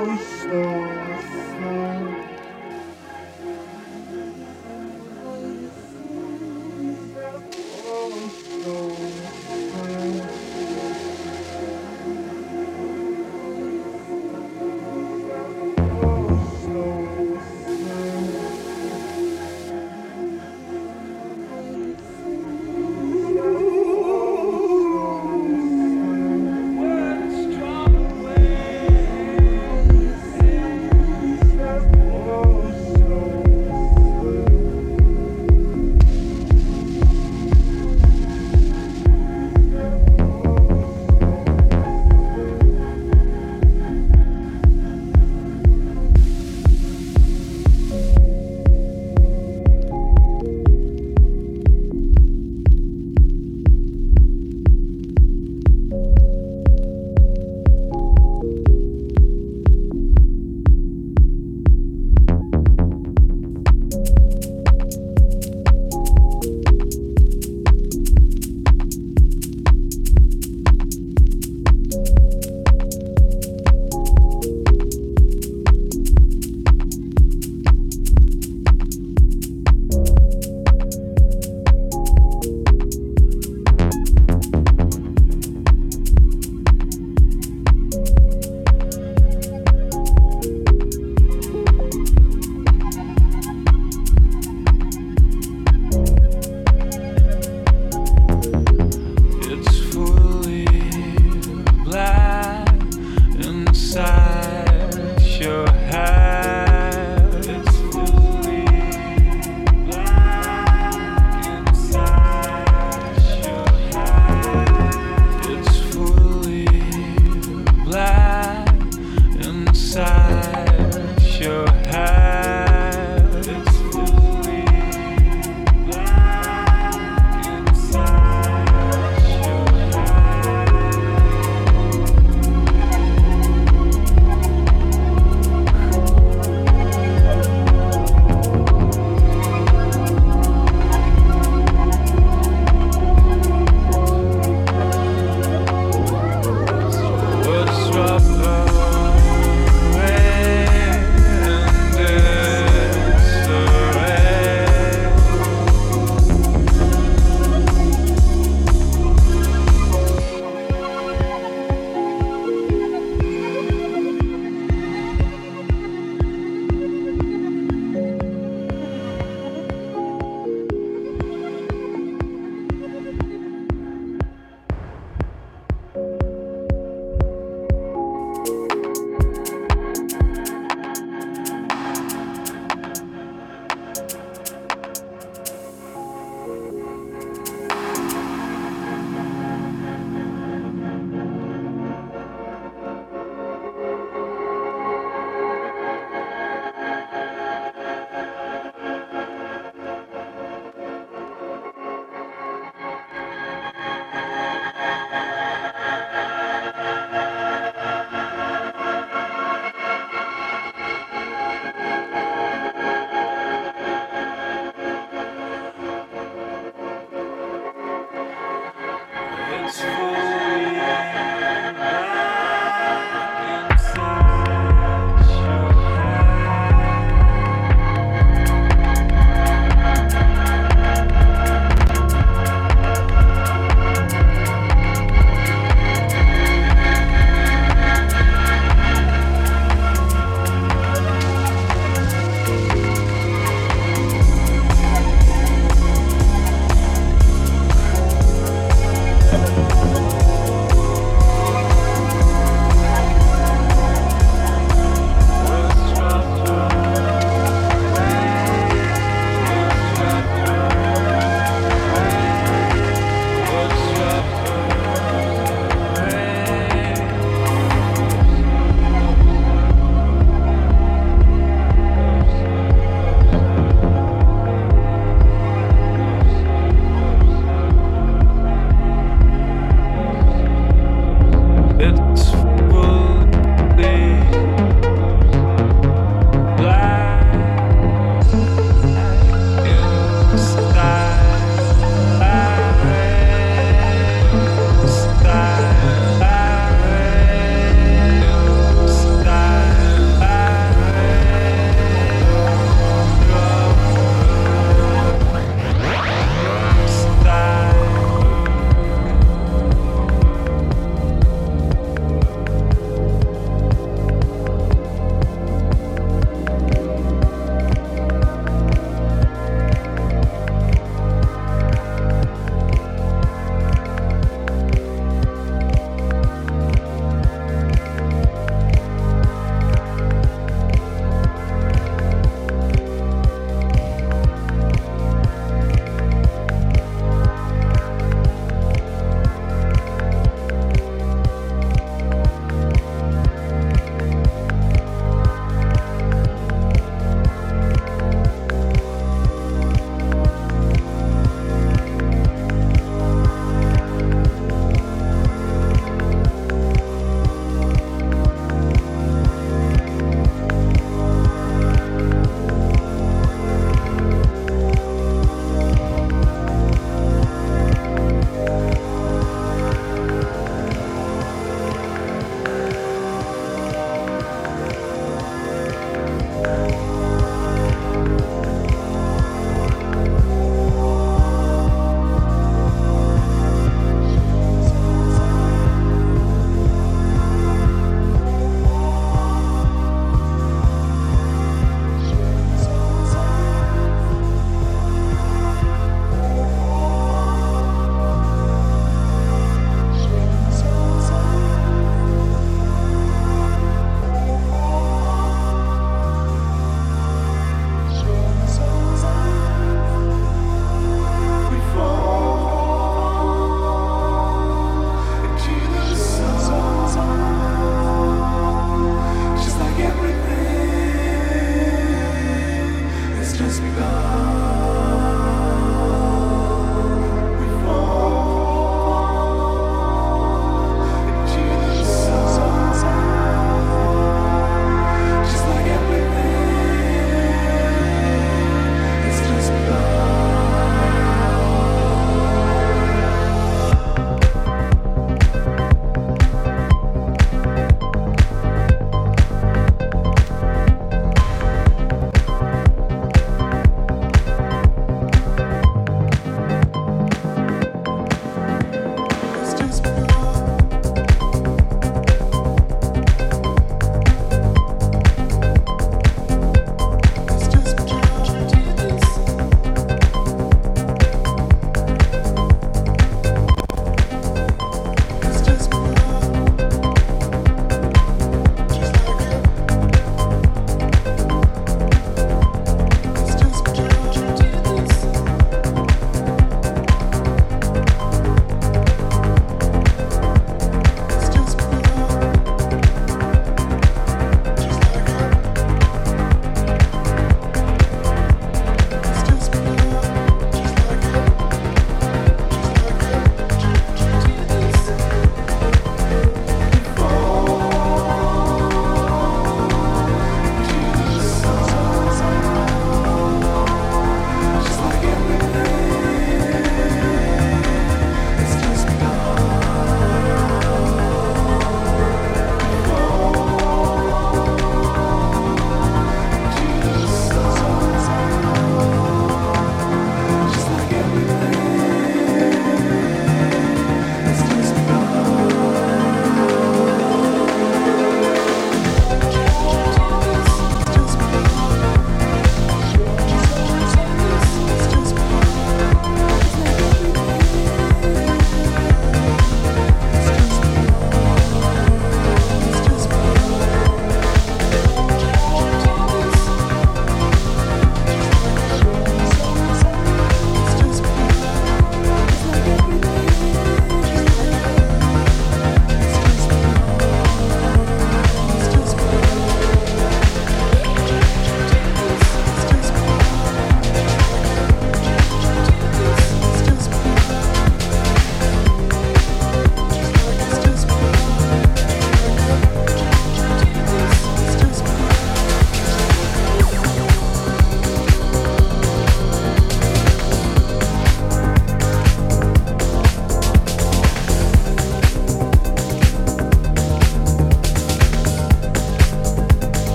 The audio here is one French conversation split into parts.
Oh.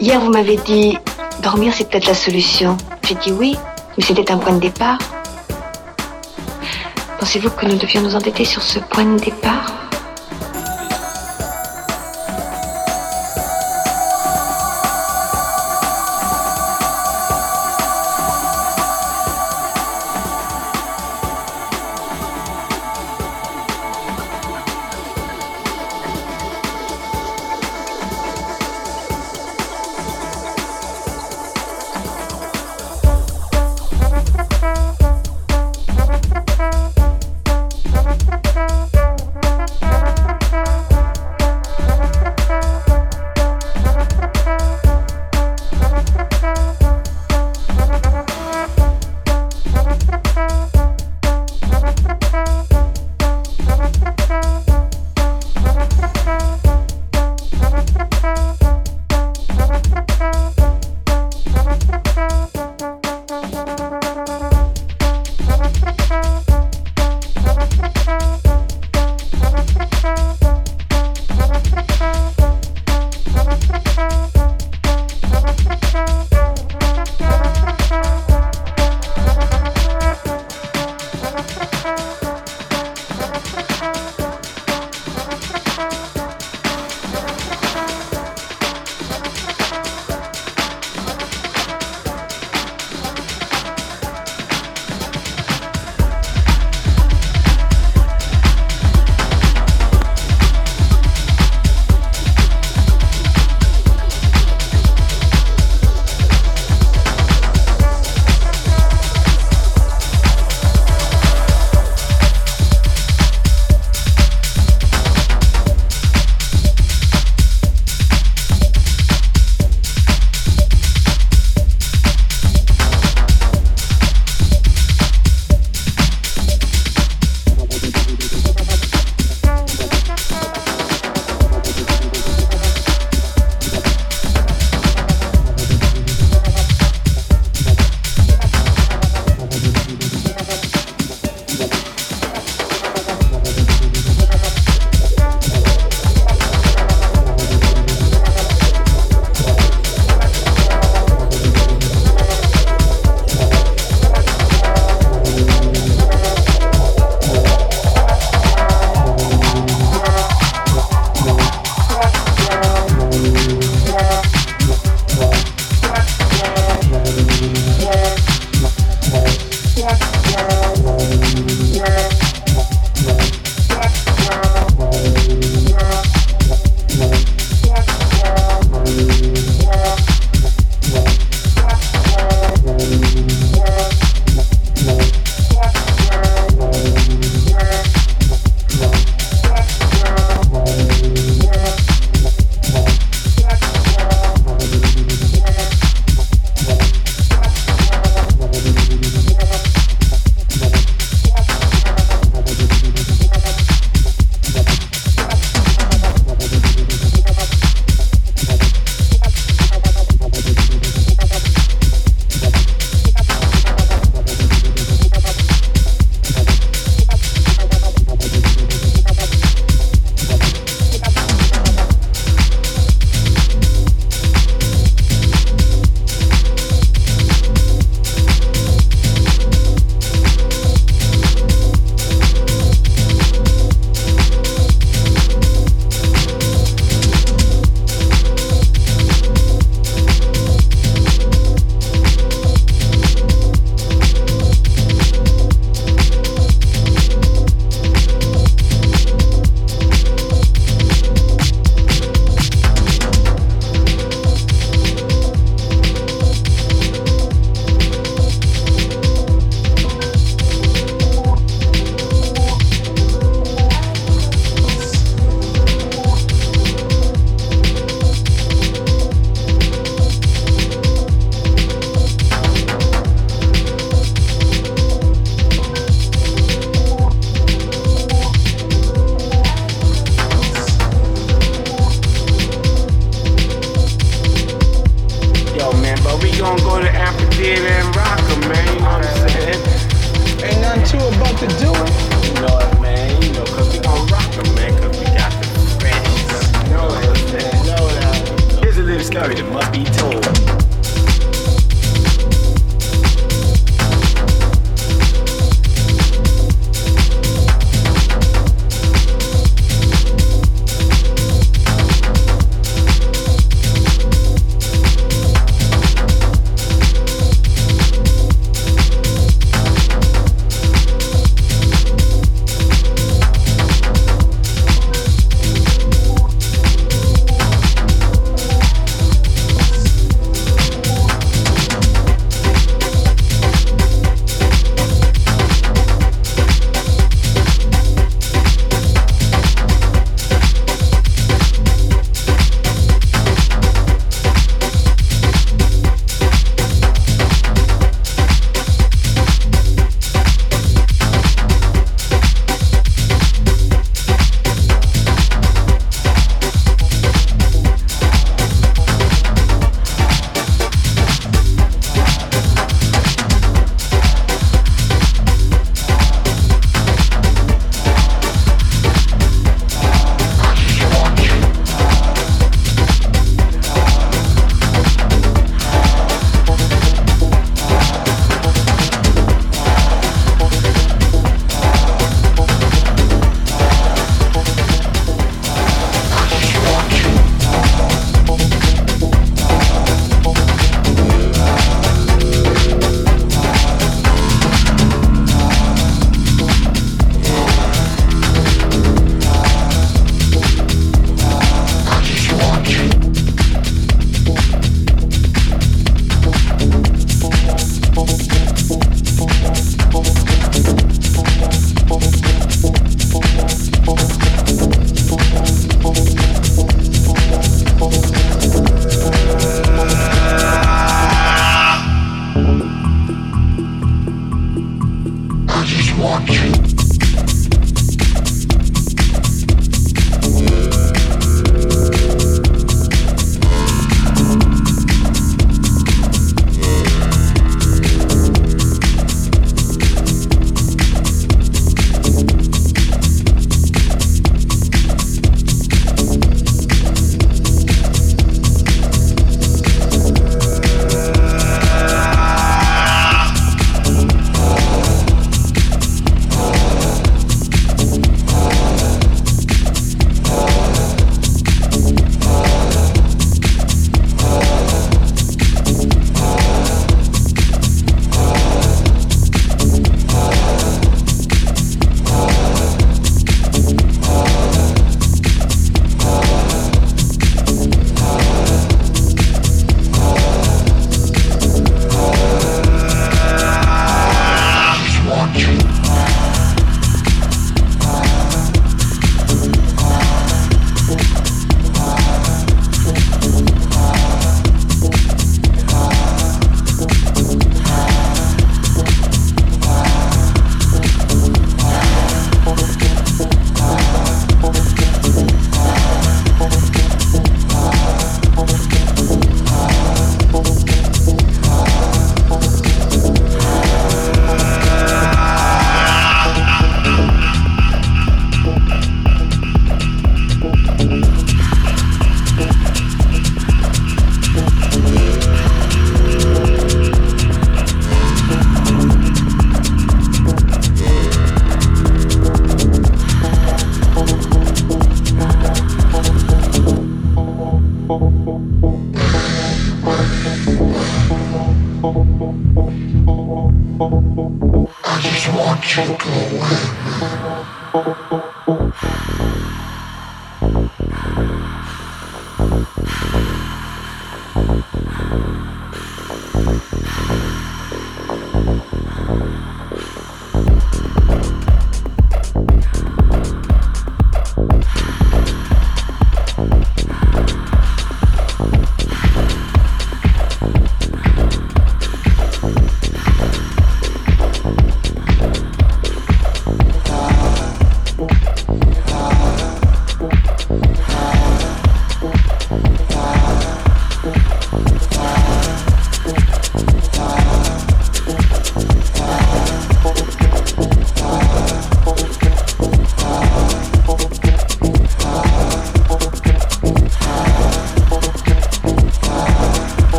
Hier, vous m'avez dit, dormir, c'est peut-être la solution. J'ai dit oui, mais c'était un point de départ. Pensez-vous que nous devions nous entêter sur ce point de départ?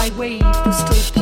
High wave, the still